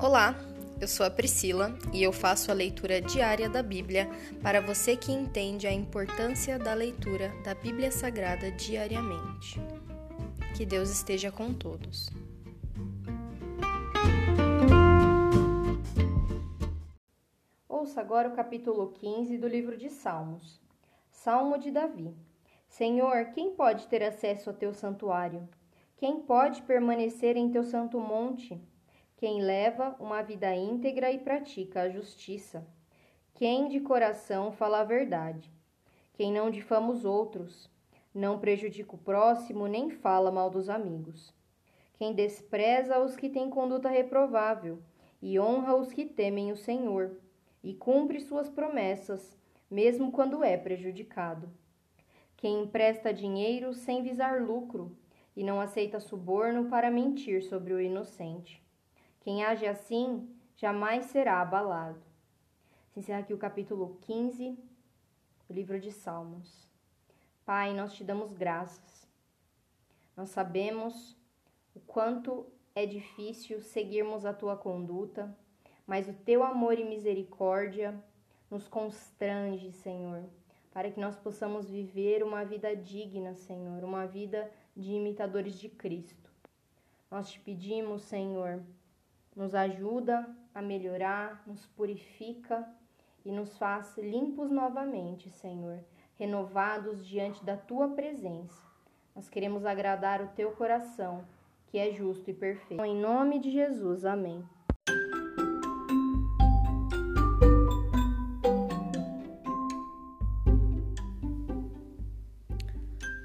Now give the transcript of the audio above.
Olá, eu sou a Priscila e eu faço a leitura diária da Bíblia para você que entende a importância da leitura da Bíblia Sagrada diariamente. Que Deus esteja com todos. Ouça agora o capítulo 15 do livro de Salmos. Salmo de Davi. Senhor, quem pode ter acesso ao teu santuário? Quem pode permanecer em teu santo monte? Quem leva uma vida íntegra e pratica a justiça, quem de coração fala a verdade, quem não difama os outros, não prejudica o próximo nem fala mal dos amigos, quem despreza os que têm conduta reprovável e honra os que temem o Senhor, e cumpre suas promessas, mesmo quando é prejudicado. Quem empresta dinheiro sem visar lucro e não aceita suborno para mentir sobre o inocente. Quem age assim jamais será abalado. Se encerra aqui o capítulo 15 do livro de Salmos. Pai, nós te damos graças. Nós sabemos o quanto é difícil seguirmos a tua conduta, mas o teu amor e misericórdia nos constrange, Senhor, para que nós possamos viver uma vida digna, Senhor, uma vida de imitadores de Cristo. Nós te pedimos, Senhor, nos ajuda a melhorar, nos purifica e nos faz limpos novamente, Senhor, renovados diante da tua presença. Nós queremos agradar o teu coração, que é justo e perfeito. Em nome de Jesus, amém.